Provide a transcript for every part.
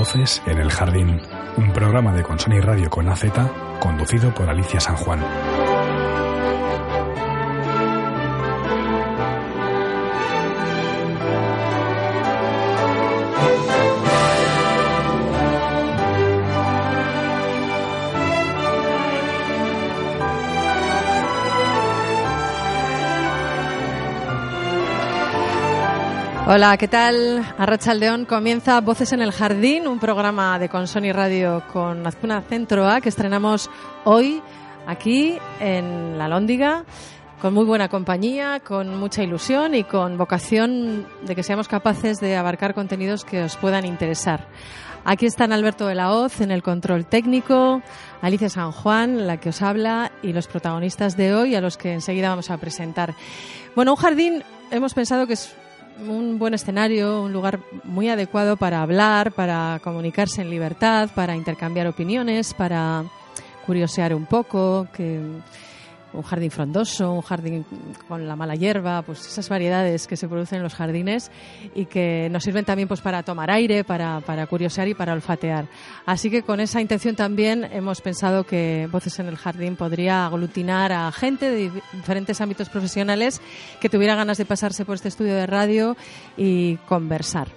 Voces en el Jardín, un programa de Consoni Radio con AZ, conducido por Alicia San Juan. Hola, ¿qué tal? Arracha León comienza Voces en el Jardín, un programa de Consoni Radio con Azcuna Centro A que estrenamos hoy aquí en La Lóndiga con muy buena compañía, con mucha ilusión y con vocación de que seamos capaces de abarcar contenidos que os puedan interesar. Aquí están Alberto de la Hoz en el control técnico, Alicia San Juan, la que os habla, y los protagonistas de hoy, a los que enseguida vamos a presentar. Bueno, un jardín hemos pensado que es un buen escenario, un lugar muy adecuado para hablar, para comunicarse en libertad, para intercambiar opiniones, para curiosear un poco, que un jardín frondoso, un jardín con la mala hierba, pues esas variedades que se producen en los jardines y que nos sirven también pues para tomar aire, para, para curiosear y para olfatear. Así que con esa intención también hemos pensado que Voces en el Jardín podría aglutinar a gente de diferentes ámbitos profesionales que tuviera ganas de pasarse por este estudio de radio y conversar.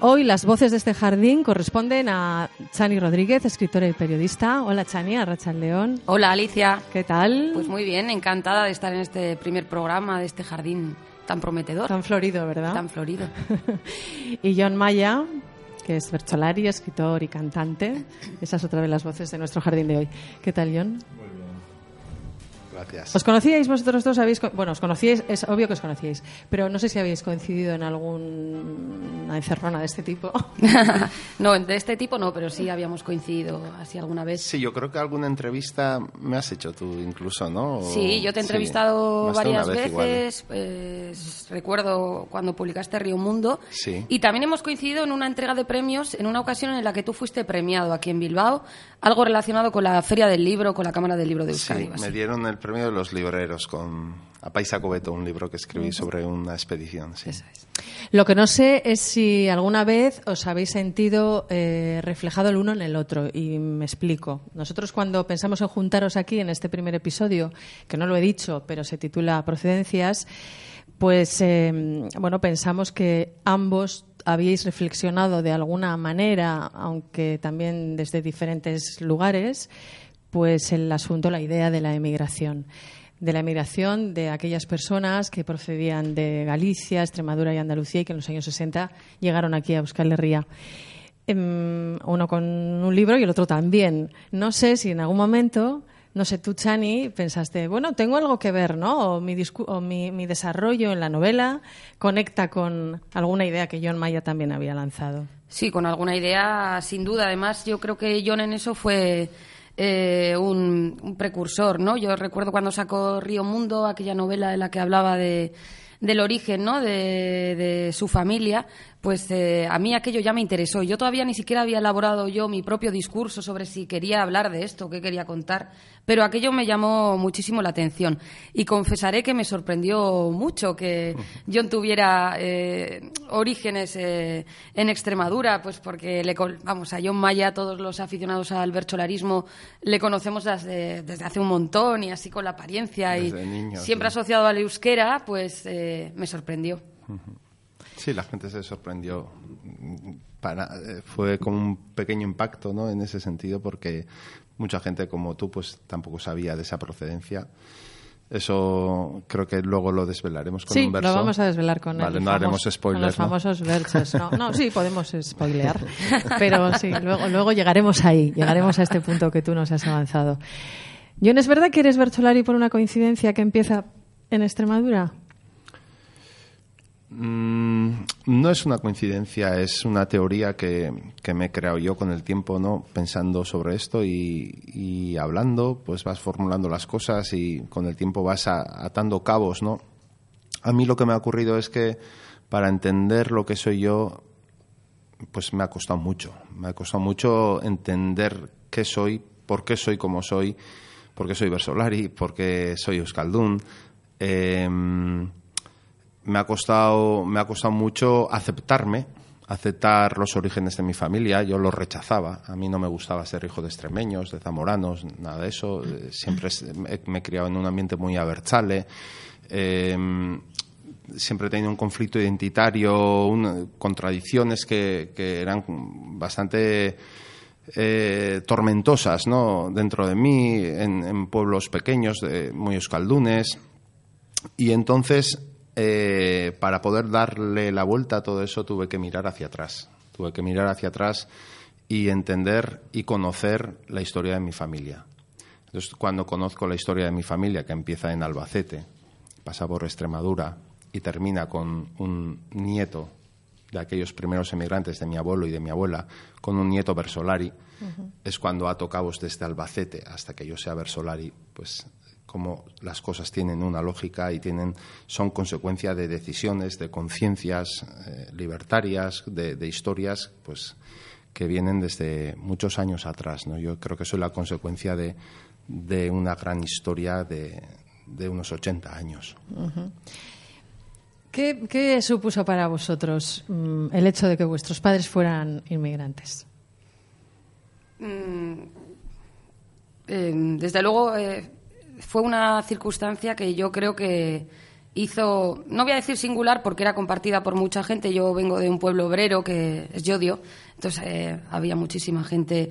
Hoy las voces de este jardín corresponden a Chani Rodríguez, escritora y periodista. Hola Chani, a Rachel León. Hola Alicia. ¿Qué tal? Pues muy bien, encantada de estar en este primer programa de este jardín tan prometedor. Tan florido, ¿verdad? Tan florido. y John Maya, que es Bercholari, escritor y cantante. Esa es otra de las voces de nuestro jardín de hoy. ¿Qué tal, John? Gracias. ¿Os conocíais vosotros dos? ¿Habéis, bueno, os conocíais, es obvio que os conocíais, pero no sé si habéis coincidido en alguna encerrona de este tipo. no, de este tipo no, pero sí habíamos coincidido así alguna vez. Sí, yo creo que alguna entrevista me has hecho tú incluso, ¿no? Sí, yo te he entrevistado sí, varias vez veces. Pues, recuerdo cuando publicaste Río Mundo. Sí. Y también hemos coincidido en una entrega de premios, en una ocasión en la que tú fuiste premiado aquí en Bilbao, algo relacionado con la Feria del Libro, con la Cámara del Libro de Euskadi. Sí, me dieron el premio de los libreros con A Paisa Cobeto, un libro que escribí sobre una expedición. Sí. Eso es. Lo que no sé es si alguna vez os habéis sentido eh, reflejado el uno en el otro. Y me explico. Nosotros cuando pensamos en juntaros aquí en este primer episodio, que no lo he dicho, pero se titula Procedencias, pues eh, bueno, pensamos que ambos habíais reflexionado de alguna manera, aunque también desde diferentes lugares, pues el asunto, la idea de la emigración. De la emigración de aquellas personas que procedían de Galicia, Extremadura y Andalucía y que en los años 60 llegaron aquí a Euskal Herria. Uno con un libro y el otro también. No sé si en algún momento, no sé, tú, Chani, pensaste, bueno, tengo algo que ver, ¿no? O mi, o mi, mi desarrollo en la novela conecta con alguna idea que John Maya también había lanzado. Sí, con alguna idea, sin duda. Además, yo creo que John en eso fue eh, un, precursor, ¿no? Yo recuerdo cuando sacó Río Mundo, aquella novela en la que hablaba de, del origen, ¿no? De, de su familia, pues eh, a mí aquello ya me interesó. Yo todavía ni siquiera había elaborado yo mi propio discurso sobre si quería hablar de esto, qué quería contar, pero aquello me llamó muchísimo la atención. Y confesaré que me sorprendió mucho que John tuviera eh, orígenes eh, en Extremadura, pues porque, le, vamos, a John Maya, todos los aficionados al bercholarismo, le conocemos desde, desde hace un montón y así con la apariencia Desde y niño, siempre sí. asociado al euskera, pues eh, me sorprendió. Sí, la gente se sorprendió. Para, fue como un pequeño impacto ¿no? en ese sentido porque mucha gente como tú pues tampoco sabía de esa procedencia. Eso creo que luego lo desvelaremos con sí, un verso. lo vamos a desvelar con, vale, el no famos- haremos spoilers, con los ¿no? famosos versos. No, no, sí, podemos spoilear. Pero sí, luego, luego llegaremos ahí, llegaremos a este punto que tú nos has avanzado. John, ¿es verdad que eres Bertolari por una coincidencia que empieza en Extremadura? Mm, no es una coincidencia, es una teoría que, que me he creado yo con el tiempo, ¿no? Pensando sobre esto y, y hablando, pues vas formulando las cosas y con el tiempo vas a- atando cabos, ¿no? A mí lo que me ha ocurrido es que para entender lo que soy yo, pues me ha costado mucho. Me ha costado mucho entender qué soy, por qué soy como soy, por qué soy Versolari, por qué soy Euskaldun. Eh, me ha costado me ha costado mucho aceptarme aceptar los orígenes de mi familia, yo los rechazaba. A mí no me gustaba ser hijo de extremeños, de zamoranos, nada de eso. Eh, siempre me he criado en un ambiente muy abertzale. Em, siempre he tenido un conflicto identitario, contradicciones que, eran bastante eh, tormentosas ¿no? dentro de mí, en, pueblos pequeños, muy escaldunes. Y entonces eh, para poder darle la vuelta a todo eso tuve que mirar hacia atrás. Tuve que mirar hacia atrás y entender y conocer la historia de mi familia. Entonces, cuando conozco la historia de mi familia, que empieza en Albacete, pasa por Extremadura y termina con un nieto de aquellos primeros emigrantes de mi abuelo y de mi abuela, con un nieto Versolari, es cuando ato cabos desde Albacete hasta que yo sea Versolari, pues como las cosas tienen una lógica y tienen son consecuencia de decisiones, de conciencias eh, libertarias, de, historias, pues que vienen desde muchos años atrás. ¿no? Yo creo que eso es la consecuencia de, de una gran historia de, de unos 80 años. ¿Qué, supuso para vosotros mm, el hecho de que vuestros padres fueran inmigrantes? Mm, eh, desde luego, eh, fue una circunstancia que yo creo que hizo, no voy a decir singular porque era compartida por mucha gente, yo vengo de un pueblo obrero que es Yodio, entonces eh, había muchísima gente,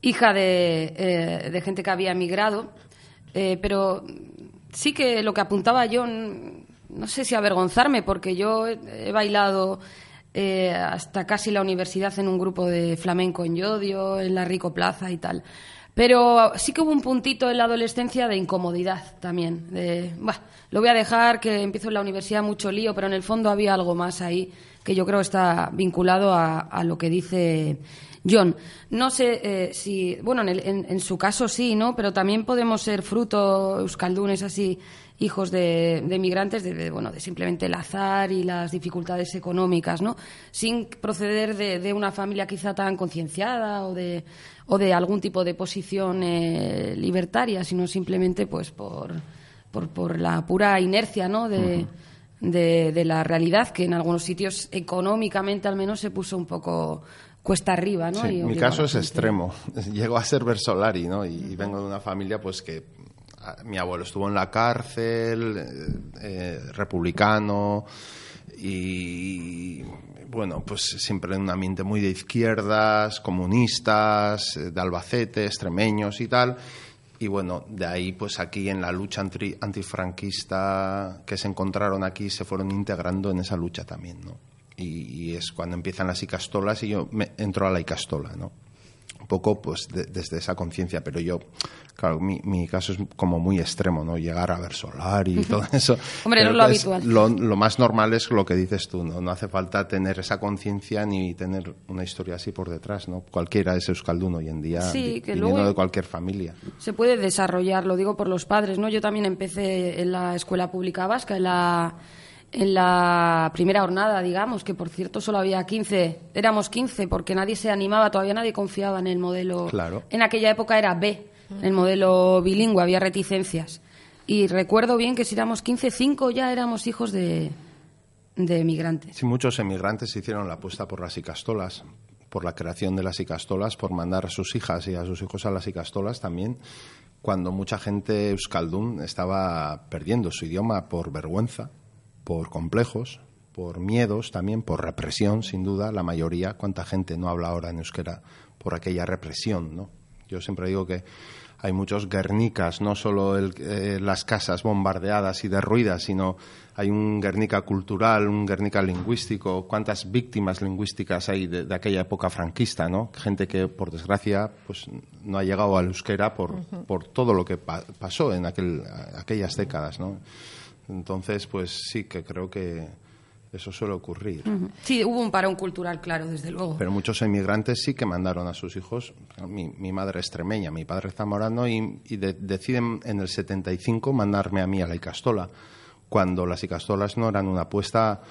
hija de, eh, gente que había emigrado, eh, pero sí que lo que apuntaba yo, no sé si avergonzarme, porque yo he, bailado hasta casi la universidad en un grupo de flamenco en Yodio, en la Rico Plaza y tal. Pero sí que hubo un puntito en la adolescencia de incomodidad también. De, lo voy a dejar, que empiezo en la universidad mucho lío, pero en el fondo había algo más ahí que yo creo está vinculado a, lo que dice John. No sé eh, si, bueno, en, su caso sí, ¿no? Pero también podemos ser fruto, euskaldunes así, hijos de, de migrantes, de, bueno, de simplemente el azar y las dificultades económicas, ¿no? Sin proceder de, de una familia quizá tan concienciada o de o de algún tipo de posición eh, libertaria, sino simplemente pues por, por, la pura inercia ¿no? de, de, la realidad, que en algunos sitios económicamente al menos se puso un poco cuesta arriba. ¿no? mi caso es extremo. Llego a ser Versolari ¿no? y, vengo de una familia pues que mi abuelo estuvo en la cárcel, eh, eh, republicano y bueno, pues siempre en un ambiente muy de izquierdas, comunistas, eh, de Albacete, extremeños y tal. Y bueno, de ahí pues aquí en la lucha antifranquista que se encontraron aquí se fueron integrando en esa lucha también, ¿no? Y, es cuando empiezan las icastolas y yo me entro a la icastola, ¿no? Un poco pues desde esa conciencia, pero yo Claro, mi, mi, caso es como muy extremo, ¿no? Llegar a ver solar y todo eso. Hombre, no es lo habitual. Lo, más normal es lo que dices tú, ¿no? No hace falta tener esa conciencia ni tener una historia así por detrás, ¿no? Cualquiera es euskaldun hoy en día, sí, que viniendo de cualquier familia. Se puede desarrollar, lo digo por los padres, ¿no? Yo también empecé en la escuela pública vasca, en la en la primera jornada, digamos, que por cierto solo había 15, éramos 15 porque nadie se animaba, todavía nadie confiaba en el modelo. Claro. En aquella época era B, el modelo bilingüe, había reticencias. Y recuerdo bien que si éramos 15, 5 ya éramos hijos de, de emigrantes. Sí, muchos emigrantes hicieron la apuesta por las icastolas, por la creación de las icastolas, por mandar a sus hijas y a sus hijos a las icastolas también, cuando mucha gente euskaldun estaba perdiendo su idioma por vergüenza, por complejos, por miedos también, por represión, sin duda, la mayoría, cuánta gente no habla ahora en euskera por aquella represión, ¿no? Yo siempre digo que hay muchos Guernicas, no solo eh, las casas bombardeadas y derruidas, sino hay un Guernica cultural, un Guernica lingüístico, cuántas víctimas lingüísticas hay de, aquella época franquista, ¿no? Gente que, por desgracia, pues no ha llegado al euskera por, por todo lo que pasó en aquel, aquellas décadas, ¿no? Entonces, pues sí que creo que eso suele ocurrir. Sí, hubo un parón cultural, claro, desde luego. Pero muchos inmigrantes sí que mandaron a sus hijos. Mi, madre es extremeña, mi padre es zamorano y, deciden en el 75 mandarme a mí a la Icastola, cuando las Icastolas no eran una apuesta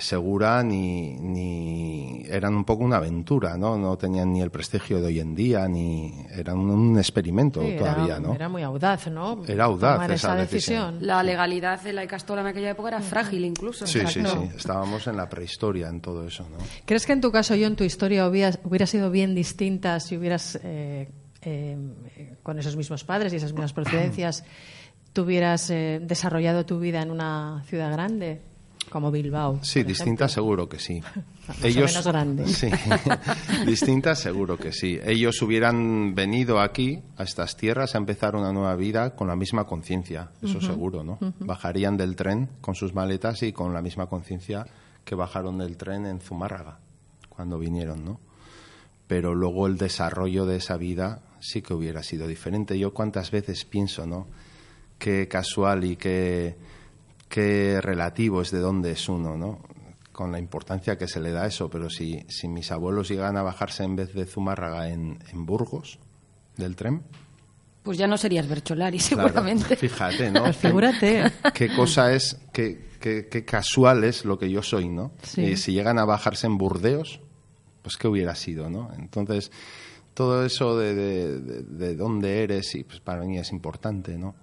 segura ni, ni eran un poco una aventura, ¿no? No tenían ni el prestigio de hoy en día, ni eran un experimento todavía, ¿no? Era muy audaz, ¿no? Era audaz Tomar esa, decisión. La legalidad de la Icastola en aquella época era frágil incluso. Sí, sí, sí. Estábamos en la prehistoria en todo eso, ¿no? ¿Crees que en tu caso, yo en tu historia hubiera, hubiera sido bien distinta si hubieras, eh, eh, con esos mismos padres y esas mismas procedencias, tuvieras eh, desarrollado tu vida en una ciudad grande? Como Bilbao. Sí, distinta seguro que sí. Ellos, menos grande. Sí, distinta seguro que sí. Ellos hubieran venido aquí, a estas tierras, a empezar una nueva vida con la misma conciencia, eso seguro, ¿no? Bajarían del tren con sus maletas y con la misma conciencia que bajaron del tren en Zumárraga, cuando vinieron, ¿no? Pero luego el desarrollo de esa vida sí que hubiera sido diferente. Yo cuántas veces pienso, ¿no? Qué casual y qué qué relativo es de dónde es uno, ¿no? Con la importancia que se le da a eso, pero si, si mis abuelos llegan a bajarse en vez de Zumárraga en, Burgos, del tren, pues ya no serías Bercholari, seguramente. fíjate, ¿no? Pues figúrate. Qué, cosa es, qué, qué, casual es lo que yo soy, ¿no? Y si llegan a bajarse en Burdeos, pues qué hubiera sido, ¿no? Entonces, todo eso de, de, de, dónde eres, y pues para mí es importante, ¿no?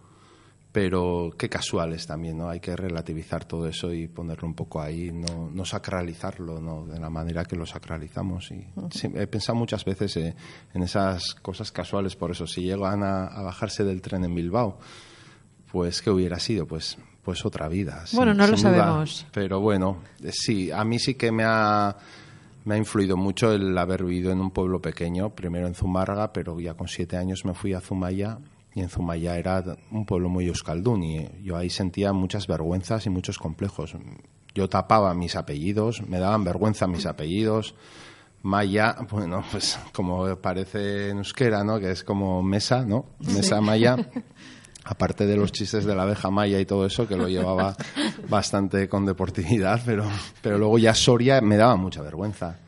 Pero qué casuales también, ¿no? Hay que relativizar todo eso y ponerlo un poco ahí, no, no sacralizarlo, ¿no? De la manera que lo sacralizamos. Y he pensado muchas veces eh, en esas cosas casuales, por eso, si llegan a, bajarse del tren en Bilbao, pues ¿qué hubiera sido? Pues, pues otra vida. Bueno, no lo sabemos. Pero bueno, eh, sí, a mí sí que me ha me ha influido mucho el haber vivido en un pueblo pequeño, primero en Zumárraga, pero ya con siete años me fui a Zumaya y en Zumaya era un pueblo muy euskaldún y yo ahí sentía muchas vergüenzas y muchos complejos. Yo tapaba mis apellidos, me daban vergüenza mis apellidos. Maya, bueno, pues como parece en euskera, ¿no? Que es como mesa, ¿no? Mesa Maya. Aparte de los chistes de la abeja Maya y todo eso, que lo llevaba bastante con deportividad, pero, pero luego ya Soria me daba mucha vergüenza.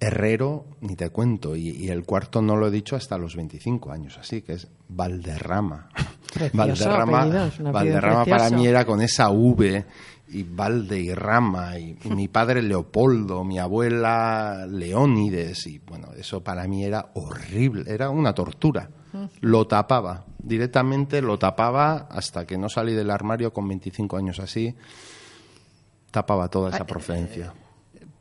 Herrero, ni te cuento, y, el cuarto no lo he dicho hasta los 25 años, así que es Valderrama. Valderrama, Valderrama para mí era con esa V y Valde y Rama, y, mi padre Leopoldo, mi abuela Leónides, y bueno, eso para mí era horrible, era una tortura. Lo tapaba, directamente lo tapaba hasta que no salí del armario con 25 años así, tapaba toda esa procedencia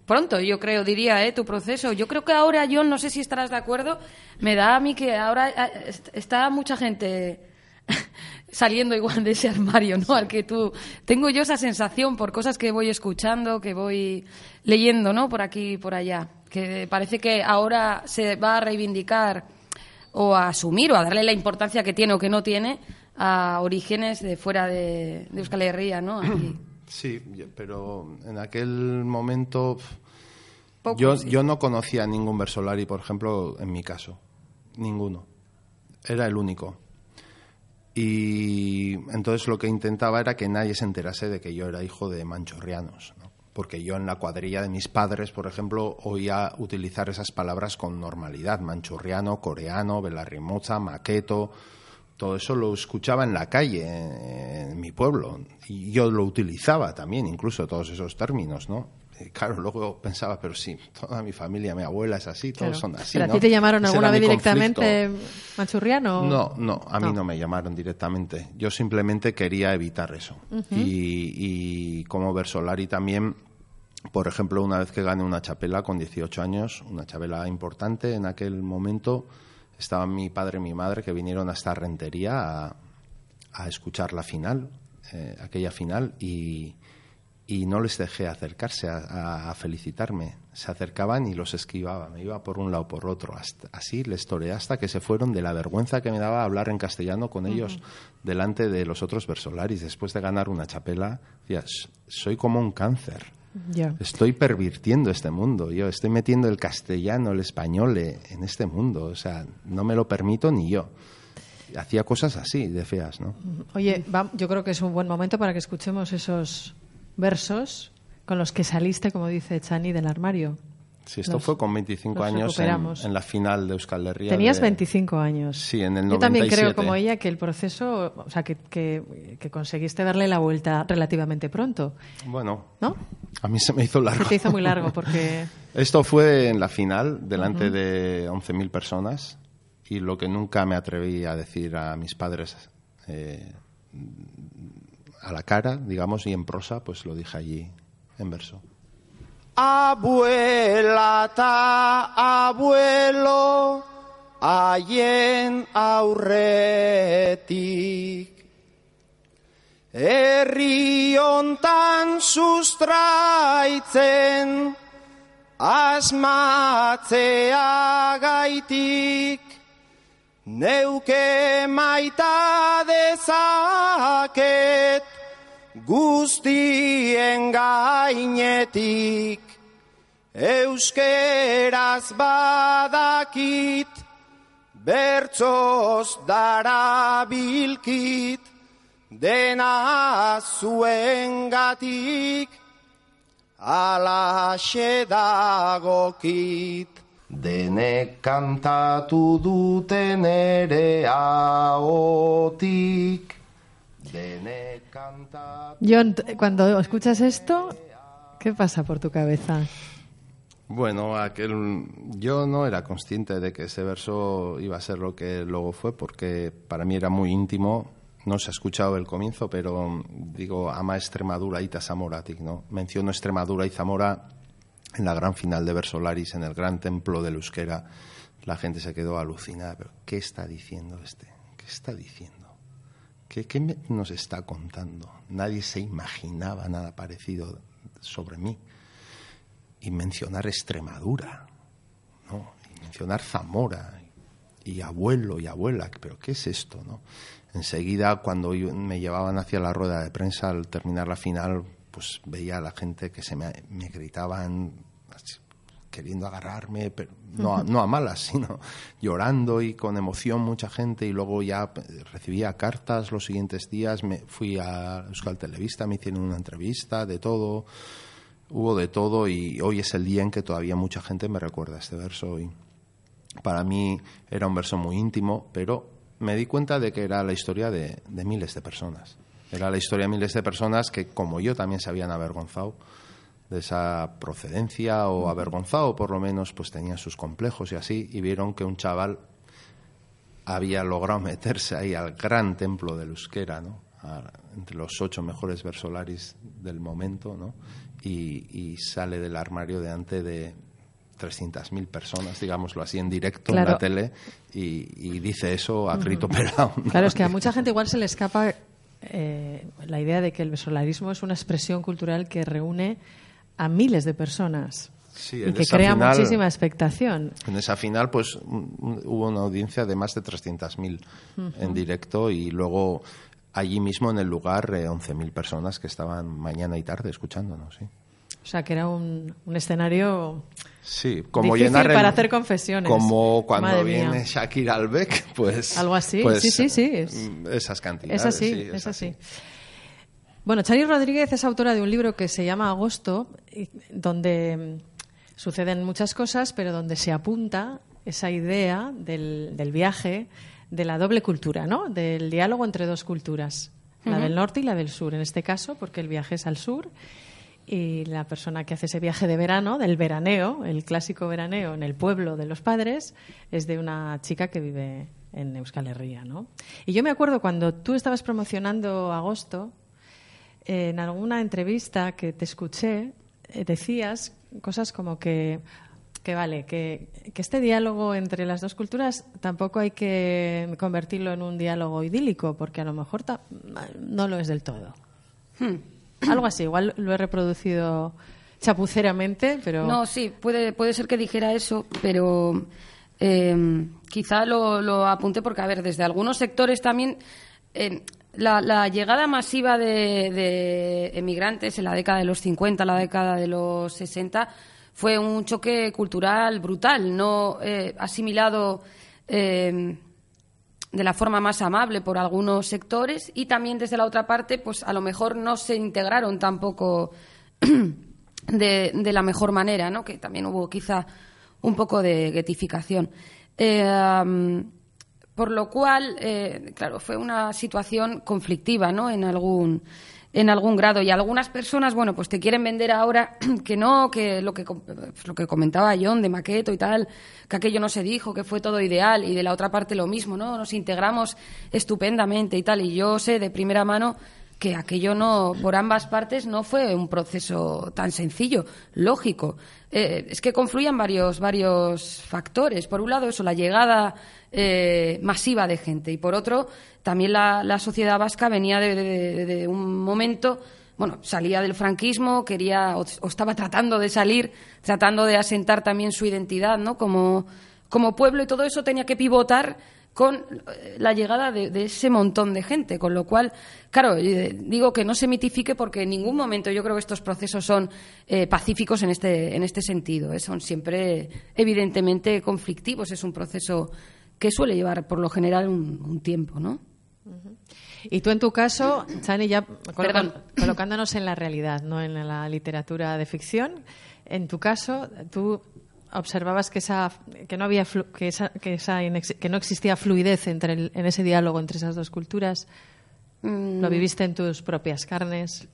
pronto, yo creo, diría, ¿eh? tu proceso. Yo creo que ahora, yo no sé si estarás de acuerdo, me da a mí que ahora eh, está mucha gente saliendo igual de ese armario, ¿no? Al que tú tengo yo esa sensación por cosas que voy escuchando, que voy leyendo, ¿no? Por aquí y por allá, que parece que ahora se va a reivindicar o a asumir o a darle la importancia que tiene o que no tiene a orígenes de fuera de, de Euskal Herria, ¿no? Sí, pero en aquel momento yo, yo no conocía a ningún Versolari, por ejemplo, en mi caso. Ninguno. Era el único. Y entonces lo que intentaba era que nadie se enterase de que yo era hijo de manchorrianos. Porque yo en la cuadrilla de mis padres, por ejemplo, oía utilizar esas palabras con normalidad. Manchurriano, coreano, belarrimoza, maqueto todo eso lo escuchaba en la calle, en, mi pueblo, y yo lo utilizaba también, incluso todos esos términos, ¿no? claro, luego pensaba, pero sí, toda mi familia, mi abuela es así, todos son así. ¿Pero a ti te llamaron alguna vez directamente machurriano? No, no, a mí no me llamaron directamente. Yo simplemente quería evitar eso. y, y como Versolari también, por ejemplo, una vez que gané una chapela con 18 años, una chapela importante en aquel momento, estaban mi padre y mi madre que vinieron hasta Rentería a, a escuchar la final, eh, aquella final, y, y, no les dejé acercarse a, a, felicitarme. Se acercaban y los esquivaba, me iba por un lado por otro. así les toreé hasta que se fueron de la vergüenza que me daba hablar en castellano con ellos delante de los otros versolaris. Después de ganar una chapela, decía, soy como un cáncer Estoy pervirtiendo este mundo, yo estoy metiendo el castellano, el español eh, en este mundo, o sea, no me lo permito ni yo. Hacía cosas así, de feas, ¿no? Oye, yo creo que es un buen momento para que escuchemos esos versos con los que saliste, como dice Chani, del armario. Sí, esto Nos- fue con 25 nos años en, en la final de Euskal Herria. Tenías de- 25 años. Sí, en el Yo también 97. creo, como ella, que el proceso, o sea, que, que, que conseguiste darle la vuelta relativamente pronto, Bueno, ¿no? a mí se me hizo Se largo. te hizo muy largo porque... Esto fue en la final, delante de 11.000 personas, y lo que nunca me atreví a decir a mis padres eh, a la cara, digamos, y en prosa, pues lo dije allí en verso. Abuela ta abuelo haien aurretik. Herri hontan sustraitzen asmatzea gaitik. Neuke maita dezaket guztien gainetik Euskeraz badakit bertzoz darabilkit dena zuengatik alaxe dagokit Denek kantatu duten ere ahotik Denek kantatu John, cuando escuchas esto, ¿qué pasa por tu cabeza? Bueno, aquel, yo no era consciente de que ese verso iba a ser lo que luego fue, porque para mí era muy íntimo. No se ha escuchado el comienzo, pero digo, ama Extremadura y Zamoratic, ¿no? Menciono Extremadura y Zamora en la gran final de Versolaris, en el gran templo del Euskera. La gente se quedó alucinada. Pero, ¿qué está diciendo este? ¿Qué está diciendo? ¿Qué, qué me- nos está contando? Nadie se imaginaba nada parecido sobre mí y mencionar Extremadura, ¿no? Y mencionar Zamora y abuelo y abuela, pero ¿qué es esto, no? Enseguida cuando me llevaban hacia la rueda de prensa al terminar la final, pues veía a la gente que se me, me gritaban queriendo agarrarme, pero no, a- no a malas, sino llorando y con emoción mucha gente y luego ya recibía cartas los siguientes días, me fui a Euskal Televista, me hicieron una entrevista de todo, hubo de todo y hoy es el día en que todavía mucha gente me recuerda este verso y para mí era un verso muy íntimo, pero me di cuenta de que era la historia de, de miles de personas. Era la historia de miles de personas que, como yo, también se habían avergonzado de esa procedencia o avergonzado, por lo menos, pues tenían sus complejos y así, y vieron que un chaval había logrado meterse ahí al gran templo del euskera, ¿no? A- entre los ocho mejores versolaris del momento, ¿no? Y, y sale del armario delante de 300.000 personas, digámoslo así, en directo en la tele, y, y dice eso a grito pelado. ¿no? Claro, es que a mucha gente igual se le escapa eh, la idea de que el solarismo es una expresión cultural que reúne a miles de personas Sí, y que crea final- muchísima expectación. En esa final, pues un- hubo una audiencia de más de 300.000 en directo y luego allí mismo en el lugar eh, 11.000 personas que estaban mañana y tarde escuchándonos. Sí, O sea, que era un, un escenario sí como Difícil llenar el- para hacer confesiones. Como cuando Madre viene mía. Shakira Albeck, pues. Algo así, pues, sí, sí, sí, es- mm, esas cantidades. Es así, sí, es así. Bueno, Chani Rodríguez es autora de un libro que se llama Agosto, donde mm, suceden muchas cosas, pero donde se apunta esa idea del, del viaje, de la doble cultura, ¿no? Del diálogo entre dos culturas, la del norte y la del sur, en este caso, porque el viaje es al sur. Y la persona que hace ese viaje de verano, del veraneo, el clásico veraneo en el pueblo de los padres, es de una chica que vive en Euskal Herria, ¿no? Y yo me acuerdo cuando tú estabas promocionando Agosto, en alguna entrevista que te escuché, eh, decías cosas como que, que vale, que, que este diálogo entre las dos culturas tampoco hay que convertirlo en un diálogo idílico, porque a lo mejor no lo es del todo. Algo así, igual lo he reproducido chapuceramente, pero... No, sí, puede, puede ser que dijera eso, pero eh, quizá lo, lo apunté porque, a ver, desde algunos sectores también eh, la, la llegada masiva de, de emigrantes en la década de los 50, la década de los 60, fue un choque cultural brutal, no eh, asimilado eh, de la forma más amable por algunos sectores y también desde la otra parte, pues a lo mejor no se integraron tampoco de, la mejor manera, ¿no? Que también hubo quizá un poco de guetificación. Eh, por lo cual, claro, fue una situación conflictiva, ¿no? En algún en algún grado y algunas personas, bueno, pues te quieren vender ahora que no, que lo que pues lo que comentaba John de Maqueto y tal, que aquello no se dijo, que fue todo ideal y de la otra parte lo mismo, ¿no? Nos integramos estupendamente y tal y yo sé de primera mano que aquello no, por ambas partes, no fue un proceso tan sencillo, lógico. Eh, es que confluían varios, varios factores. Por un lado, eso, la llegada eh, masiva de gente. Y por otro, también la, la sociedad vasca venía de, un momento, bueno, salía del franquismo, quería, o, o estaba tratando de salir, tratando de asentar también su identidad, ¿no? Como, como pueblo, y todo eso tenía que pivotar con eh, la llegada de, de ese montón de gente, con lo cual, claro, eh, digo que no se mitifique porque en ningún momento yo creo que estos procesos son eh, pacíficos en este, en este sentido, eh, son siempre evidentemente conflictivos, es un proceso que suele llevar por lo general un, un tiempo, ¿no? Y tú en tu caso, Chani, ya colocándonos en la realidad, no en la literatura de ficción, en tu caso, tú observabas que esa que no había flu- que esa, que esa inex- que no existía fluidez entre el- en ese diálogo entre esas dos culturas. Mm, Lo viviste en tus propias carnes.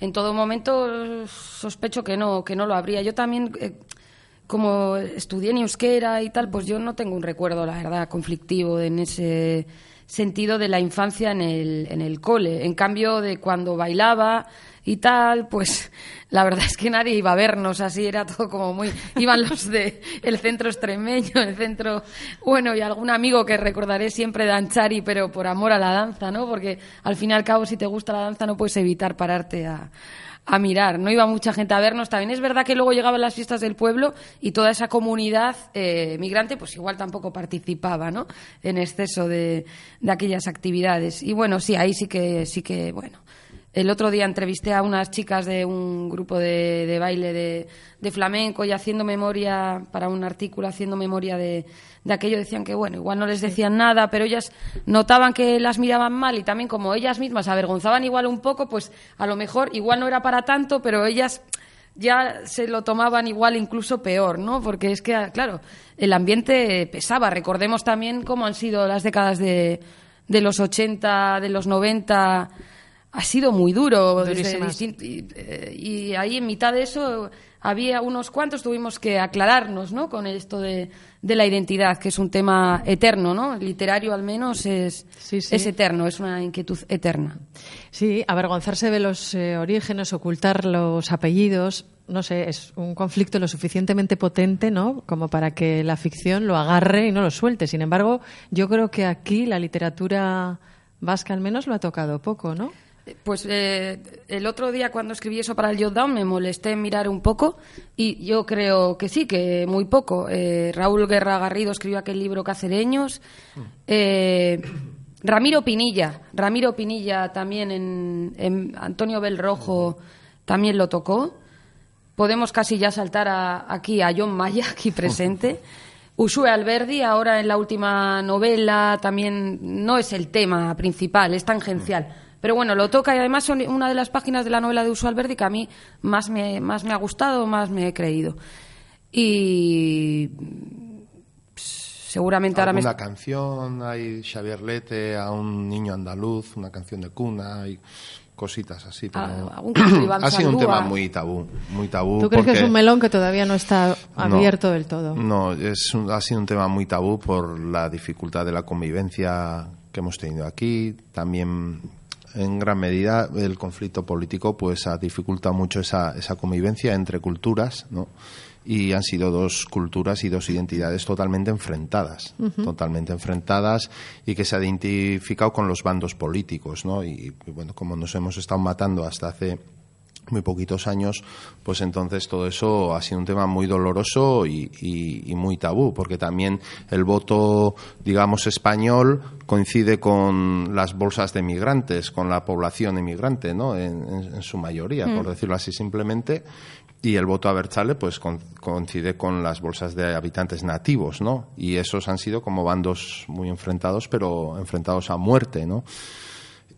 En todo momento sospecho que no, que no lo habría. Yo también, eh, como estudié en euskera y tal, pues yo no tengo un recuerdo, la verdad, conflictivo en ese sentido de la infancia en el, en el cole. En cambio, de cuando bailaba y tal, pues la verdad es que nadie iba a vernos así, era todo como muy... Iban los de el centro extremeño, el centro... Bueno, y algún amigo que recordaré siempre de Anchari, pero por amor a la danza, ¿no? Porque al fin y al cabo, si te gusta la danza, no puedes evitar pararte a, a mirar. No iba mucha gente a vernos. También es verdad que luego llegaban las fiestas del pueblo y toda esa comunidad eh, migrante, pues igual tampoco participaba, ¿no? En exceso de, de aquellas actividades. Y bueno, sí, ahí sí que, sí que, bueno. El otro día entrevisté a unas chicas de un grupo de, de baile de, de flamenco y haciendo memoria, para un artículo, haciendo memoria de, de aquello, decían que, bueno, igual no les decían nada, pero ellas notaban que las miraban mal y también como ellas mismas avergonzaban igual un poco, pues a lo mejor igual no era para tanto, pero ellas ya se lo tomaban igual incluso peor, ¿no? Porque es que, claro, el ambiente pesaba. Recordemos también cómo han sido las décadas de, de los 80, de los 90 ha sido muy duro. y, eh, y ahí en mitad de eso había unos cuantos, tuvimos que aclararnos ¿no? con esto de, de la identidad, que es un tema eterno, ¿no? Literario al menos es, Sí, sí. es eterno, es una inquietud eterna. Sí, avergonzarse de los eh, orígenes, ocultar los apellidos, no sé, es un conflicto lo suficientemente potente, ¿no? Como para que la ficción lo agarre y no lo suelte. Sin embargo, yo creo que aquí la literatura vasca al menos lo ha tocado poco, ¿no? Pues eh, el otro día cuando escribí eso para el Jotdown me molesté mirar un poco y yo creo que sí, que muy poco. Eh, Raúl Guerra Garrido escribió aquel libro Cacereños. Eh, Ramiro Pinilla, Ramiro Pinilla también en, Antonio Belrojo también lo tocó. Podemos casi ya saltar aquí a John Maya, aquí presente. Usue Alberdi, ahora en la última novela, también no es el tema principal, es tangencial. Pero bueno, lo toca y además son una de las páginas de la novela de Usue Alberdi que a mí más me, más me ha gustado, más me he creído. Y seguramente ahora me... Alguna canción, hay Xavier Lete a un niño andaluz, una canción de cuna, y cositas así. Pero Ah, ha sido un tema muy tabú, muy tabú. ¿Tú crees que es un melón que todavía no está No, abierto del todo? No, es un- ha sido un tema muy tabú por la dificultad de la convivencia que hemos tenido aquí. También, en gran medida, el conflicto político pues ha dificultado mucho esa, esa convivencia entre culturas, ¿no? Y han sido dos culturas y dos identidades totalmente enfrentadas, totalmente enfrentadas y que se ha identificado con los bandos políticos, ¿no? Y, y, bueno, como nos hemos estado matando hasta hace muy poquitos años, pues entonces todo eso ha sido un tema muy doloroso y, y- y muy tabú, porque también el voto, digamos, español coincide con las bolsas de migrantes, con la población inmigrante, ¿no? En, en- en su mayoría, por decirlo así simplemente. Y el voto a Berchale, pues con- coincide con las bolsas de habitantes nativos, ¿no? Y esos han sido como bandos muy enfrentados, pero enfrentados a muerte, ¿no?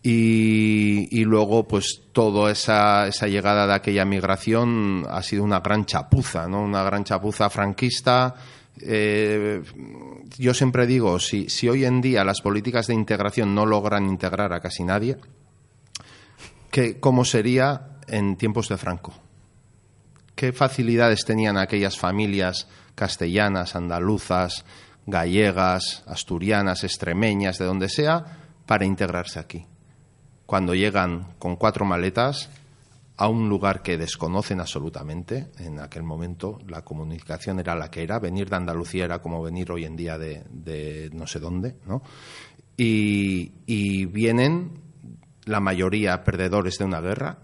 Y, luego, pues, toda esa, llegada de aquella migración ha sido una gran chapuza, ¿no? Una gran chapuza franquista. Eh, yo siempre digo, si, si hoy en día las políticas de integración no logran integrar a casi nadie, que, ¿cómo sería en tiempos de Franco? ¿Qué facilidades tenían aquellas familias castellanas, andaluzas, gallegas, asturianas, extremeñas, de donde sea, para integrarse aquí? Cuando llegan con cuatro maletas a un lugar que desconocen absolutamente, en aquel momento la comunicación era la que era, venir de Andalucía era como venir hoy en día de, no sé dónde, ¿no? Y vienen la mayoría perdedores de una guerra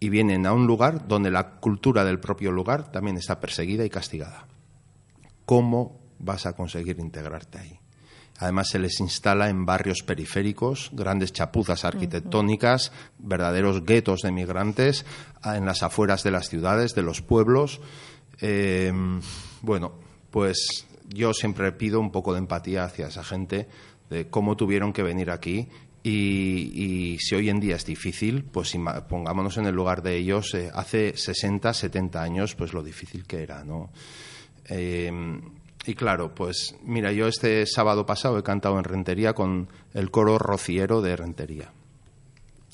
y vienen a un lugar donde la cultura del propio lugar también está perseguida y castigada. ¿Cómo vas a conseguir integrarte ahí? Además, se les instala en barrios periféricos, grandes chapuzas arquitectónicas, verdaderos guetos de migrantes, en las afueras de las ciudades, de los pueblos. Eh, bueno, pues yo siempre pido un poco de empatía hacia esa gente, de cómo tuvieron que venir aquí. Y, y si hoy en día es difícil, pues pongámonos en el lugar de ellos. eh, hace 60, 70 años, pues lo difícil que era, ¿no? Eh, y claro, pues mira, yo este sábado pasado he cantado en Rentería con el coro rociero de Rentería.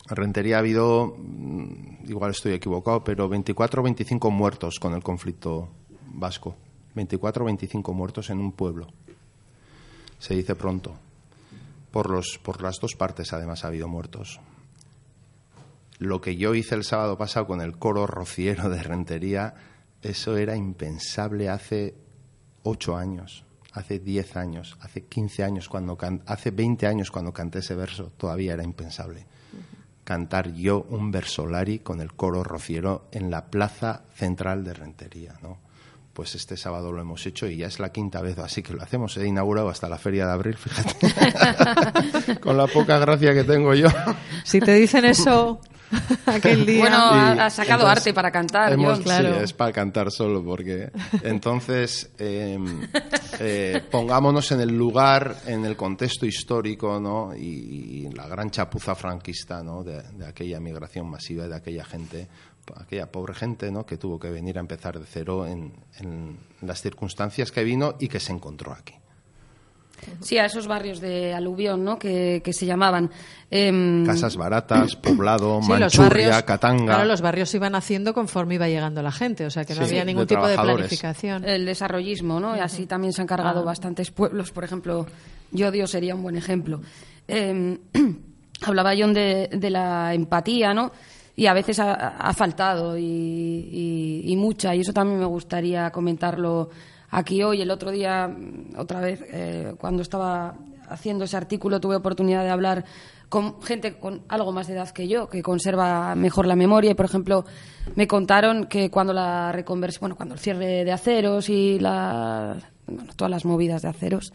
En Rentería ha habido, mm, igual estoy equivocado, pero 24 o 25 muertos con el conflicto vasco. 24 o 25 muertos en un pueblo. Se dice pronto. Por, los, por las dos partes, además, ha habido muertos. Lo que yo hice el sábado pasado con el coro rociero de Rentería, eso era impensable hace ocho años, hace diez años, hace quince años, cuando can- hace veinte años cuando canté ese verso, todavía era impensable. Cantar yo un versolari con el coro rociero en la plaza central de Rentería, ¿no? Pues este sábado lo hemos hecho y ya es la quinta vez, así que lo hacemos. He inaugurado hasta la feria de abril, fíjate. con la poca gracia que tengo yo. Si te dicen eso aquel día. Bueno, ha, ha sacado entonces arte para cantar, hemos- John. claro. Sí, es para cantar solo, porque entonces eh, eh, pongámonos en el lugar, en el contexto histórico, ¿no? Y, y la gran chapuza franquista, ¿no? De, de aquella migración masiva, de aquella gente, aquella pobre gente, ¿no? Que tuvo que venir a empezar de cero en, en las circunstancias que vino y que se encontró aquí. Sí, a esos barrios de aluvión, ¿no? Que, que se llamaban. Em, Casas baratas, poblado, Sí, Manchuria, barrios, Katanga. claro, los barrios se iban haciendo conforme iba llegando la gente, o sea que no Sí, había ningún de tipo de planificación. el desarrollismo, ¿no? Y así también se han cargado Ah. bastantes pueblos. Por ejemplo, Yodio sería un buen ejemplo. Eh, hablaba John de, de la empatía, ¿no? Y a veces ha, ha faltado y, y- y mucha, y eso también me gustaría comentarlo aquí hoy. El otro día, mm, otra vez, eh, cuando estaba haciendo ese artículo, tuve oportunidad de hablar con gente con algo más de edad que yo, que conserva mejor la memoria. Y, por ejemplo, me contaron que cuando la reconversión, bueno, cuando el cierre de aceros y la, bueno, todas las movidas de aceros,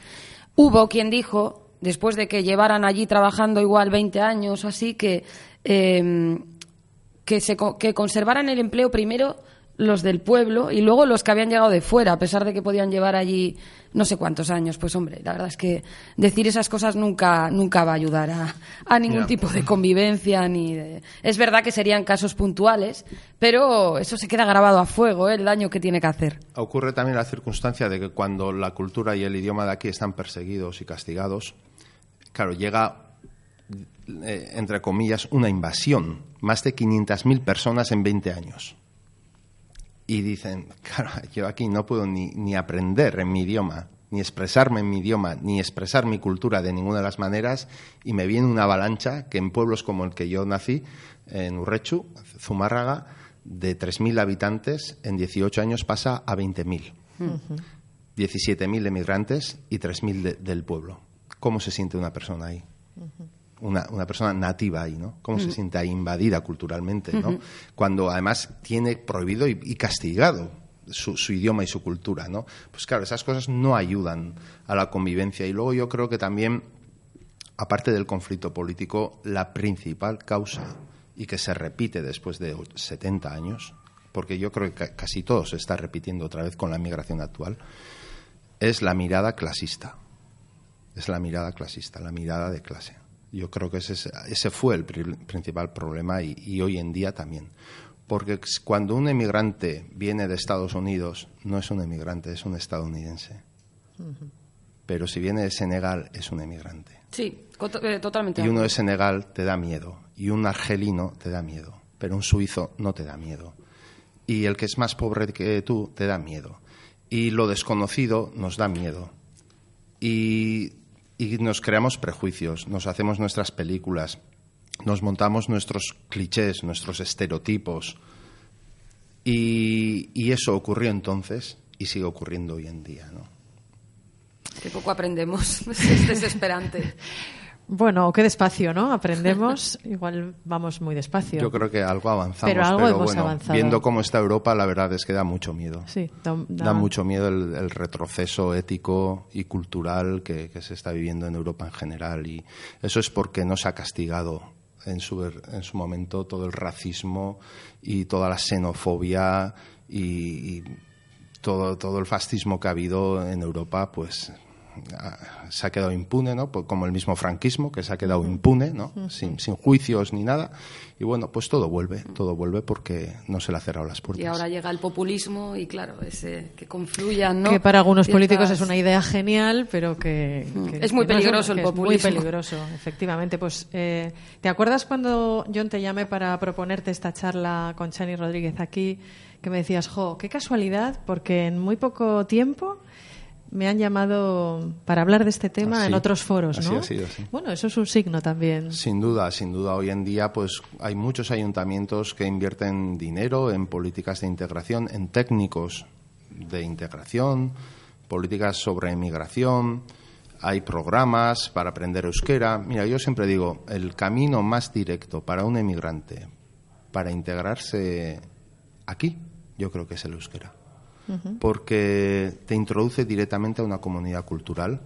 hubo quien dijo, después de que llevaran allí trabajando igual 20 años o así, que, eh, que, se, que conservaran el empleo primero los del pueblo y luego los que habían llegado de fuera, a pesar de que podían llevar allí no sé cuántos años. Pues hombre, la verdad es que decir esas cosas nunca, nunca va a ayudar a, a ningún tipo de convivencia ni de... Es verdad que serían casos puntuales, pero eso se queda grabado a fuego, ¿eh? el daño que tiene que hacer. Ocurre también la circunstancia de que cuando la cultura y el idioma de aquí están perseguidos y castigados, claro, llega, eh, entre comillas, una invasión. Más de 500.000 personas en 20 años. Y dicen, claro, yo aquí no puedo ni, ni aprender en mi idioma, ni expresarme en mi idioma, ni expresar mi cultura de ninguna de las maneras, y me viene una avalancha que en pueblos como el que yo nací, en Urrechu, Zumárraga, de 3.000 habitantes, en 18 años pasa a 20.000. 17.000 emigrantes y 3.000 de- del pueblo. ¿Cómo se siente una persona ahí? Una, una persona nativa ahí, ¿no? ¿Cómo se siente ahí invadida culturalmente, ¿no? Cuando además tiene prohibido y, y castigado su, su idioma y su cultura, ¿no? Pues claro, esas cosas no ayudan a la convivencia. Y luego yo creo que también, aparte del conflicto político, la principal causa, y que se repite después de 70 años, porque yo creo que ca- casi todo se está repitiendo otra vez con la migración actual, es la mirada clasista. Es la mirada clasista, la mirada de clase. Yo creo que ese, ese fue el pri- principal problema y, y hoy en día también. Porque cuando un emigrante viene de Estados Unidos, no es un emigrante, es un estadounidense. Pero si viene de Senegal, es un emigrante. Sí, eh, totalmente. Y uno de. Senegal te da miedo, y un argelino te da miedo, pero un suizo no te da miedo. Y el que es más pobre que tú te da miedo. Y lo desconocido nos da miedo. Y, y nos creamos prejuicios, nos hacemos nuestras películas, nos montamos nuestros clichés, nuestros estereotipos. Y, eso ocurrió entonces y sigue ocurriendo hoy en día, ¿no? Que poco aprendemos. es desesperante. Bueno, qué despacio, ¿no? Aprendemos, igual vamos muy despacio. Yo creo que algo avanzamos, Pero algo hemos bueno, avanzado. viendo cómo está Europa, la verdad es que da mucho miedo. Sí, da, Da mucho miedo el, el retroceso ético y cultural que, que se está viviendo en Europa en general y eso es porque no se ha castigado en su, en su momento todo el racismo y toda la xenofobia y, y todo, todo el fascismo que ha habido en Europa, pues se ha quedado impune, ¿no? Pues como el mismo franquismo, que se ha quedado impune, ¿no? sin, sin juicios ni nada. Y bueno, pues todo vuelve, todo vuelve porque no se le ha cerrado las puertas. Y ahora llega el populismo y claro, ese, que confluyan, ¿no? Que para algunos Ciertas- políticos es una idea genial, pero que... que- Es muy que no peligroso el populismo. Es muy peligroso, efectivamente. Pues, eh, ¿te acuerdas cuando John te llamé para proponerte esta charla con Chani Rodríguez aquí? Que me decías, jo, qué casualidad, porque en muy poco tiempo me han llamado para hablar de este tema Así, en otros foros, así ¿no? ha sido, sí. Bueno, eso es un signo también. Sin duda, sin duda. Hoy en día, pues hay muchos ayuntamientos que invierten dinero en políticas de integración, en técnicos de integración, políticas sobre inmigración. Hay programas para aprender euskera. Mira, yo siempre digo, el camino más directo para un emigrante para integrarse aquí, yo creo que es el euskera porque te introduce directamente a una comunidad cultural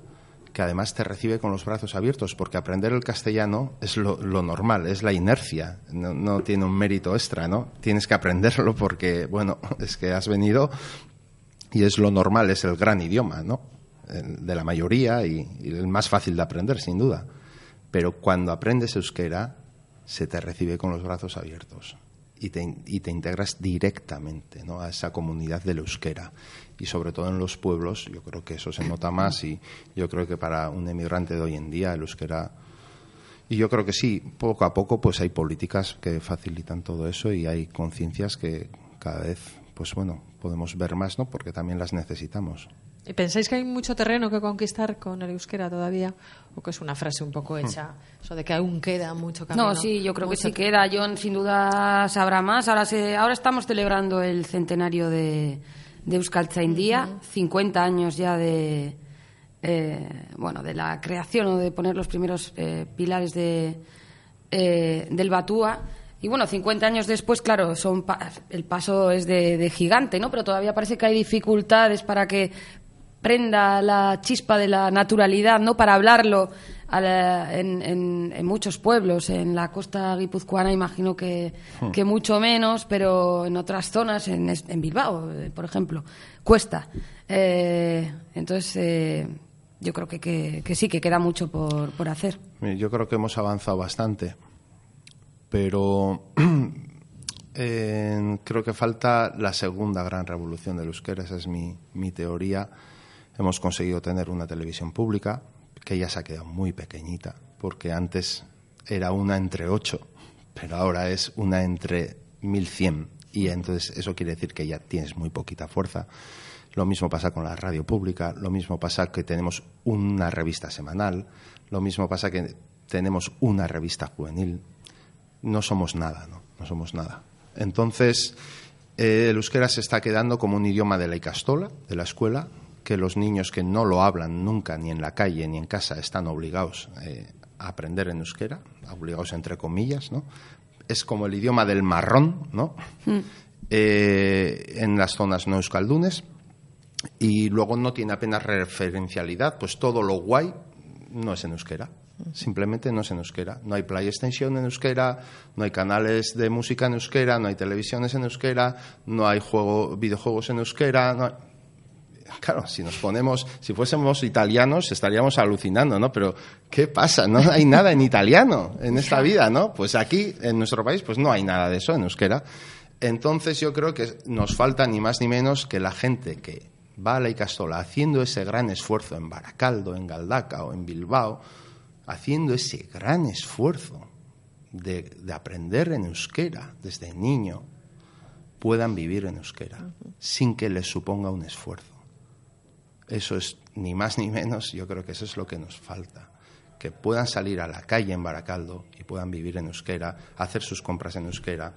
que además te recibe con los brazos abiertos, porque aprender el castellano es lo, normal, es la inercia, no, tiene un mérito extra, ¿no? Tienes que aprenderlo porque, bueno, es que has venido y es lo normal, es el gran idioma, ¿no? De la mayoría y el más fácil de aprender, sin duda. Pero cuando aprendes euskera, se te recibe con los brazos abiertos y te, y te integras directamente ¿no? a esa comunidad del euskera. Y sobre todo en los pueblos, yo creo que eso se nota más y yo creo que para un emigrante de hoy en día el euskera... Y yo creo que sí, poco a poco pues hay políticas que facilitan todo eso y hay conciencias que cada vez, pues bueno, podemos ver más, ¿no? Porque también las necesitamos. ¿Y pensáis que hay mucho terreno que conquistar con el euskera todavía? ¿O que es una frase un poco hecha? Eso de que aún queda mucho camino. No, sí, yo creo que sí queda. John sin duda sabrá más. Ahora, se, ahora estamos celebrando el centenario de, de Euskaltzaindia, 50 años ya de, eh, bueno, de la creación o de poner los primeros eh, pilares de, eh, del Batúa. Y bueno, 50 años después, claro, son pa- el paso es de, de gigante, ¿no? Pero todavía parece que hay dificultades para que prenda la chispa de la naturalidad, ¿no? Para hablarlo a la- en, en- en muchos pueblos. En la costa guipuzcoana imagino que, que mucho menos, pero en otras zonas, en, Bilbao, eh, por ejemplo, cuesta. Eh, entonces, eh, yo creo que, que- que sí, que queda mucho por, por hacer. Yo creo que hemos avanzado bastante, pero eh, creo que falta la segunda gran revolución del euskera, esa es mi, mi teoría. Hemos conseguido tener una televisión pública que ya se ha quedado muy pequeñita, porque antes era una entre ocho, pero ahora es una entre 1100 y entonces eso quiere decir que ya tienes muy poquita fuerza. Lo mismo pasa con la radio pública, lo mismo pasa que tenemos una revista semanal, lo mismo pasa que tenemos una revista juvenil. No somos nada, ¿no? No somos nada. Entonces, eh, el euskera se está quedando como un idioma de la icastola, de la escuela, que los niños que no lo hablan nunca, ni en la calle ni en casa, están obligados eh, a aprender en euskera, obligados entre comillas, ¿no? Es como el idioma del marrón, ¿no? Eh, en las zonas no euskaldunes y luego no tiene apenas referencialidad, pues todo lo guay no es en euskera. Simplemente no es en euskera. No hay play extensión en euskera, no hay canales de música en euskera, no hay televisiones en euskera, no hay juego, videojuegos en euskera. no hay- claro, si nos ponemos, si fuésemos italianos estaríamos alucinando, ¿no? Pero ¿qué pasa? No hay nada en italiano en esta vida, ¿no? Pues aquí, en nuestro país, pues no hay nada de eso en euskera. Entonces yo creo que nos falta ni más ni menos que la gente que va a la Icastola haciendo ese gran esfuerzo en Baracaldo, en Galdaca o en Bilbao, haciendo ese gran esfuerzo de, de aprender en euskera desde niño, puedan vivir en euskera sin que les suponga un esfuerzo. Eso es ni más ni menos, yo creo que eso es lo que nos falta. Que puedan salir a la calle en Baracaldo y puedan vivir en euskera, hacer sus compras en euskera,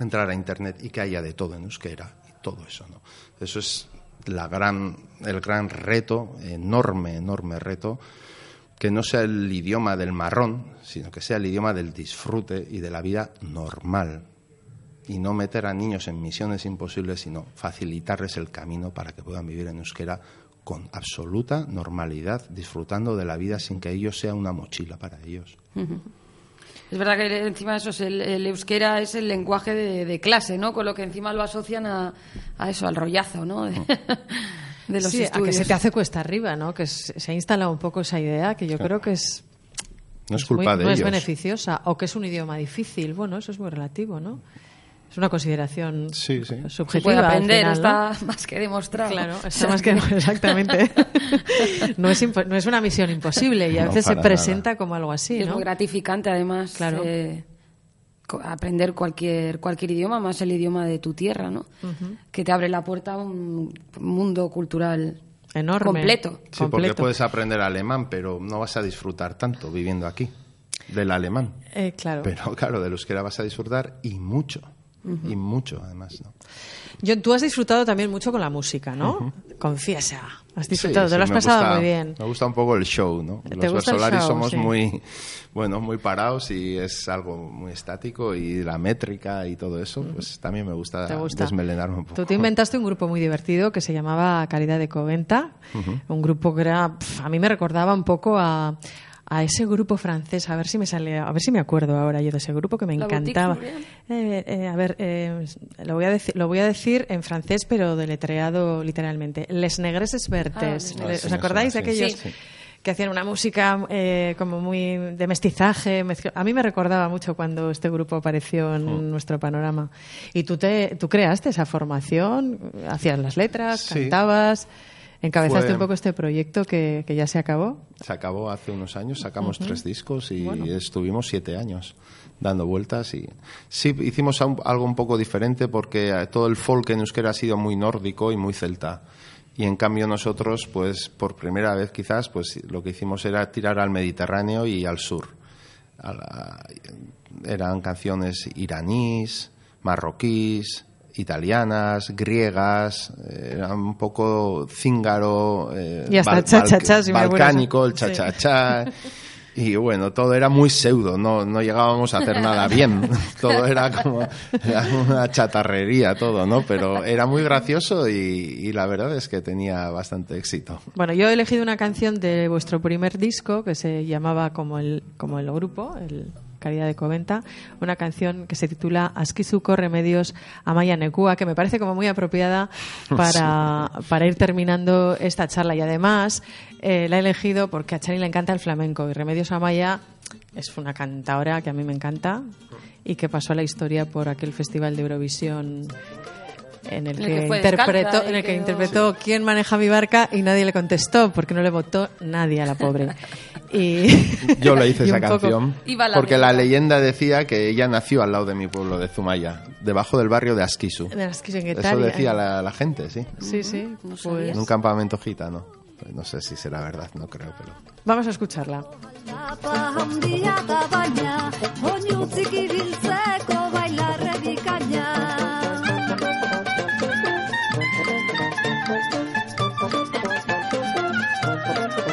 entrar a internet y que haya de todo en euskera y todo eso, ¿no? Eso es la gran, el gran reto, enorme, enorme reto, que no sea el idioma del marrón, sino que sea el idioma del disfrute y de la vida normal. Y no meter a niños en misiones imposibles, sino facilitarles el camino para que puedan vivir en euskera con absoluta normalidad, disfrutando de la vida sin que ello sea una mochila para ellos. Es verdad que encima eso es el, el euskera es el lenguaje de, de clase, ¿no? Con lo que encima lo asocian a, a eso, al rollazo, ¿no? De, de los Sí, a que se te hace cuesta arriba, ¿no? Que se se ha instalado un poco esa idea que yo creo que es No es es muy- culpa de no ellos. es beneficiosa o que es un idioma difícil. Bueno, eso es muy relativo, ¿no? Es una consideración Sí, sí. Se subjetiva. puede al aprender, final, ¿no? está más que demostrado. Claro, está más que exactamente. No es, no es una misión imposible y a No, veces se presenta como algo así, es muy gratificante, además, Claro. eh, aprender cualquier, cualquier idioma, más el idioma de tu tierra, ¿no? Que te abre la puerta a un mundo cultural Enorme. completo. Sí, porque puedes aprender alemán, pero no vas a disfrutar tanto viviendo aquí del alemán. Eh, claro. Pero claro, del euskera vas a disfrutar y mucho. Y mucho, además. ¿no? Yo, tú has disfrutado también mucho con la música, ¿no? Confiesa. Has disfrutado, Sí, te lo has me pasado gusta- muy bien. Me gusta un poco el show, ¿no? ¿Te Los Versolaris somos Sí. muy, bueno, muy parados y es algo muy estático y la métrica y todo eso, pues también me gusta, ¿Te gusta? desmelenarme un poco. Tú te inventaste un grupo muy divertido que se llamaba Calidad de Coventa. Un grupo que era, pf, a mí me recordaba un poco a, a ese grupo francés. A ver si me sale, a ver si me acuerdo ahora yo de ese grupo que me La encantaba. Eh, eh, a ver, eh, lo voy a decir, lo voy a decir en francés, pero deletreado literalmente. Les Negreses Vertes. Ah, ¿Os me acordáis de aquellos? Sí. que hacían una música eh, como muy de mestizaje. A mí me recordaba mucho cuando este grupo apareció en Mm. nuestro panorama. Y tú, te, tú creaste esa formación, hacías las letras, Sí. cantabas, encabezaste Fue- un poco este proyecto que, que ya se acabó. Se acabó hace unos años, sacamos tres discos y estuvimos siete años dando vueltas y sí hicimos algo un poco diferente porque eh, todo el folk en euskera ha sido muy nórdico y muy celta. Y en cambio nosotros pues por primera vez quizás pues lo que hicimos era tirar al Mediterráneo y al sur. La- eran canciones iraníes marroquíes italianas, griegas, eh, era un poco cíngaro, eh, Y hasta bal- cha-cha-cha, si me acuerdo. balcánico, el Sí. cha-cha-cha. Y bueno, todo era muy pseudo, no, no llegábamos a hacer nada bien. Todo era como era una chatarrería, todo, ¿no? Pero era muy gracioso y, y la verdad es que tenía bastante éxito. Bueno, yo he elegido una canción de vuestro primer disco que se llamaba como el, como el grupo, el Calidad de Coventa, una canción que se titula Askizuko Remedios Amaya Nekua, que me parece como muy apropiada para, para ir terminando esta charla. Y además eh, la he elegido porque a Chani le encanta el flamenco y Remedios Amaya es una cantadora que a mí me encanta y que pasó a la historia por aquel festival de Eurovisión en el En el que, que interpretó, descalza en el que quedó- interpretó quién maneja mi barca y nadie le contestó porque no le votó nadie a la pobre. Y Yo le hice y esa canción la porque la leyenda. decía que ella nació al lado de mi pueblo de Zumaya, debajo del barrio de Asquisu. de las que se Eso decía la, la gente, sí. Sí, sí. No Pues. En un campamento gitano. Pues no sé si será verdad, no creo, pero... vamos a escucharla.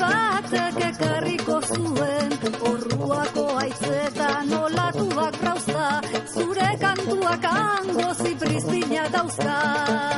batek ekarriko zuen Orruako aitzetan olatuak rauzta Zure kantuak hango zipriztina dauzka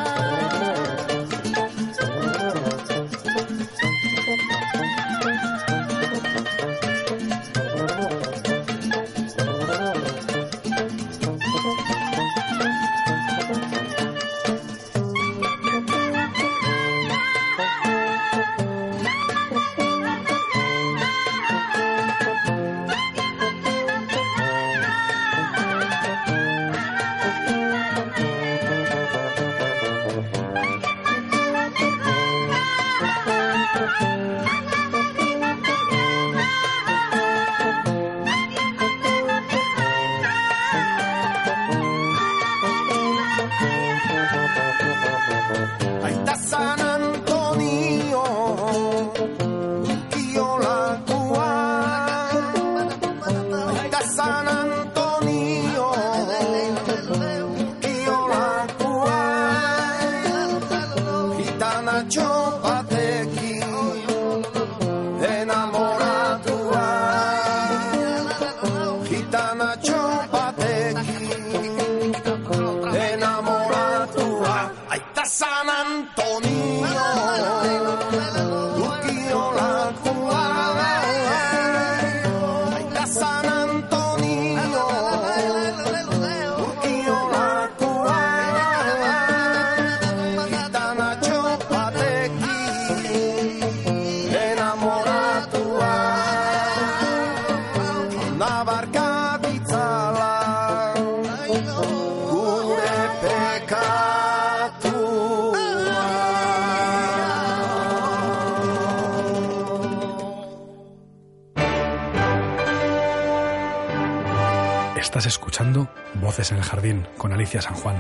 San Juan,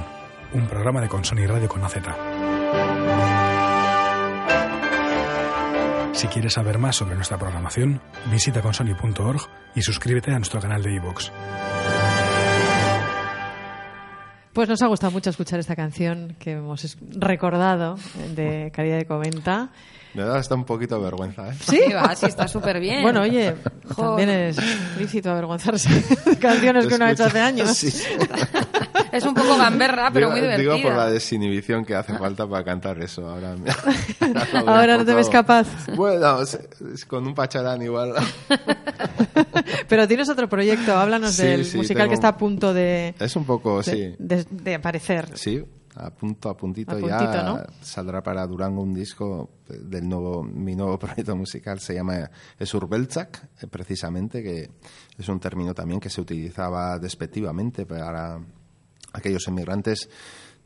un programa de Consoni Radio con AZ. Si quieres saber más sobre nuestra programación, visita consoni.org y suscríbete a nuestro canal de iVoox. Pues nos ha gustado mucho escuchar esta canción que hemos recordado de Caridad de Comenta. Me da hasta un poquito de vergüenza, ¿eh? ¿Sí? Sí, va, sí, está súper bien. Bueno, oye, Jo. también es lícito avergonzarse de canciones que uno ha hecho hace años. Sí. Es un poco gamberra, pero digo, muy divertida. digo por la desinhibición que hace falta para cantar eso. Ahora, Ahora no te ves capaz. Bueno, es- es con un pacharán igual. Pero tienes otro proyecto, háblanos Sí, del sí, musical tengo- que está a punto de, Es un poco, de, sí. de- de aparecer. Sí, a punto, a puntito, A ya puntito, ¿no? saldrá para Durango un disco del nuevo, mi nuevo proyecto musical se llama Esurbeltzak, eh, precisamente, que es un término también que se utilizaba despectivamente para aquellos emigrantes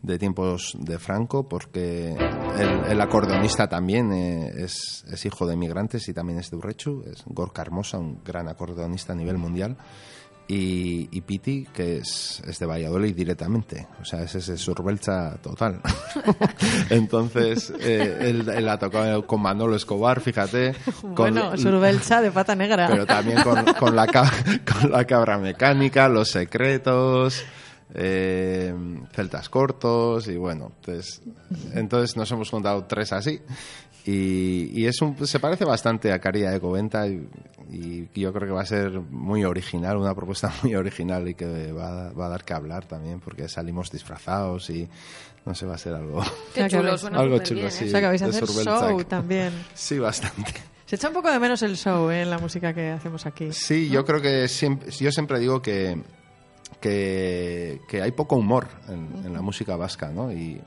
de tiempos de Franco, porque el, el acordeonista también eh, es, es hijo de emigrantes y también es de Urrechu, es Gorka Hermosa, un gran acordeonista a nivel mundial. Y, y Piti, que es, es de Valladolid directamente, o sea, es ese surbelcha total. Entonces, eh, él, él ha tocado con Manolo Escobar, fíjate. Con, bueno, Surbelcha de pata negra. pero también con, con la, con la cabra mecánica, los secretos, eh, celtas cortos y bueno, pues, entonces nos hemos juntado tres así y, y es un, se parece bastante a Caría de Coventa y, y yo creo que va a ser muy original, una propuesta muy original y que va, a- va a dar que hablar también porque salimos disfrazados y no sé, va a ser algo... Qué chulo, suena Algo chulo, bien, sí. ¿eh? o sea que vais a de hacer show también. Sí, bastante. Se echa un poco de menos el show ¿eh? en la música que hacemos aquí. Sí, yo creo que siempre, yo siempre digo que, que, que hay poco humor en, en la música vasca, ¿no? Y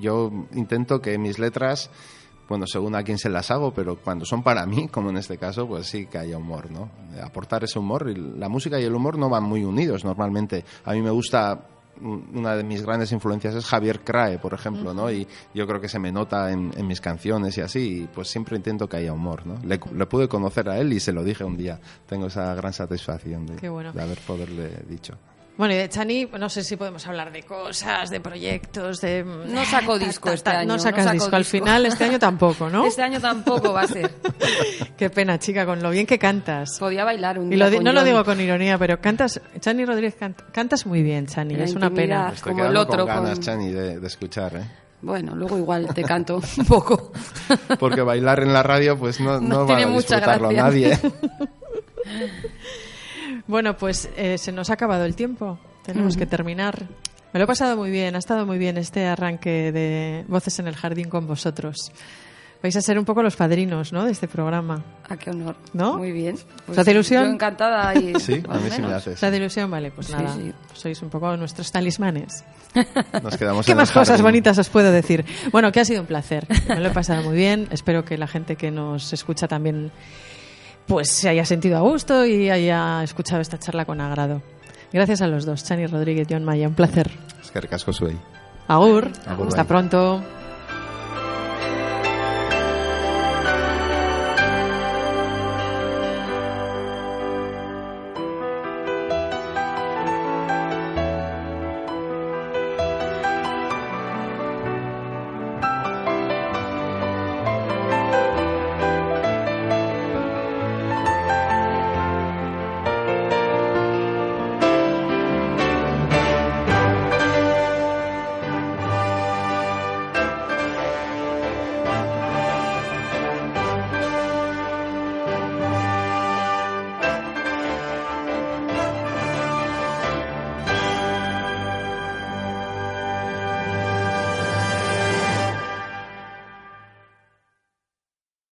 yo intento que mis letras, bueno, según a quién se las hago, pero cuando son para mí, como en este caso, pues sí que haya humor, ¿no? Aportar ese humor. La música y el humor no van muy unidos normalmente. A mí me gusta una de mis grandes influencias es Javier Crae, por ejemplo, ¿no? Y yo creo que se me nota en, en mis canciones y así, y pues siempre intento que haya humor, ¿no? Le, le pude conocer a él y se lo dije un día. Tengo esa gran satisfacción de, bueno. de haber poderle dicho. Bueno, y de Chani, no sé si podemos hablar de cosas, de proyectos, de... No sacó disco este año, No no sacas disco. Al final, este año tampoco, ¿no? Este año tampoco va a ser. Qué pena, chica, con lo bien que cantas. Podía bailar un Y día lo di- con no lo digo con ironía, pero cantas... Chani Rodríguez, cant- cantas muy bien, Chani. La Es una pena. Estoy como el otro, con ganas, con- Chani, de, de escuchar, ¿eh? Bueno, luego igual te canto un poco. Porque bailar en la radio, pues no, No no, va a tiene mucha disfrutarlo gracia. nadie. Bueno, pues eh, se nos ha acabado el tiempo. Tenemos que terminar. Me lo he pasado muy bien, ha estado muy bien este arranque de Voces en el Jardín con vosotros. Vais a ser un poco los padrinos, ¿no? De este programa. Ah, qué honor. ¿No? Muy bien. Pues ¿Te hace ilusión? Yo encantada. Y, Sí, a mí sí me hace. ¿La de ilusión? Vale, pues Sí, nada. sí. Sois un poco nuestros talismanes. Nos quedamos ¿Qué en más cosas jardín. bonitas os puedo decir? Bueno, que ha sido un placer. Me lo he pasado muy bien. Espero que la gente que nos escucha también pues se haya sentido a gusto y haya escuchado esta charla con agrado. Gracias a los dos, Chani Rodríguez y John Maya. Un placer. Es que ricasco. Agur. Agur, Hasta pronto.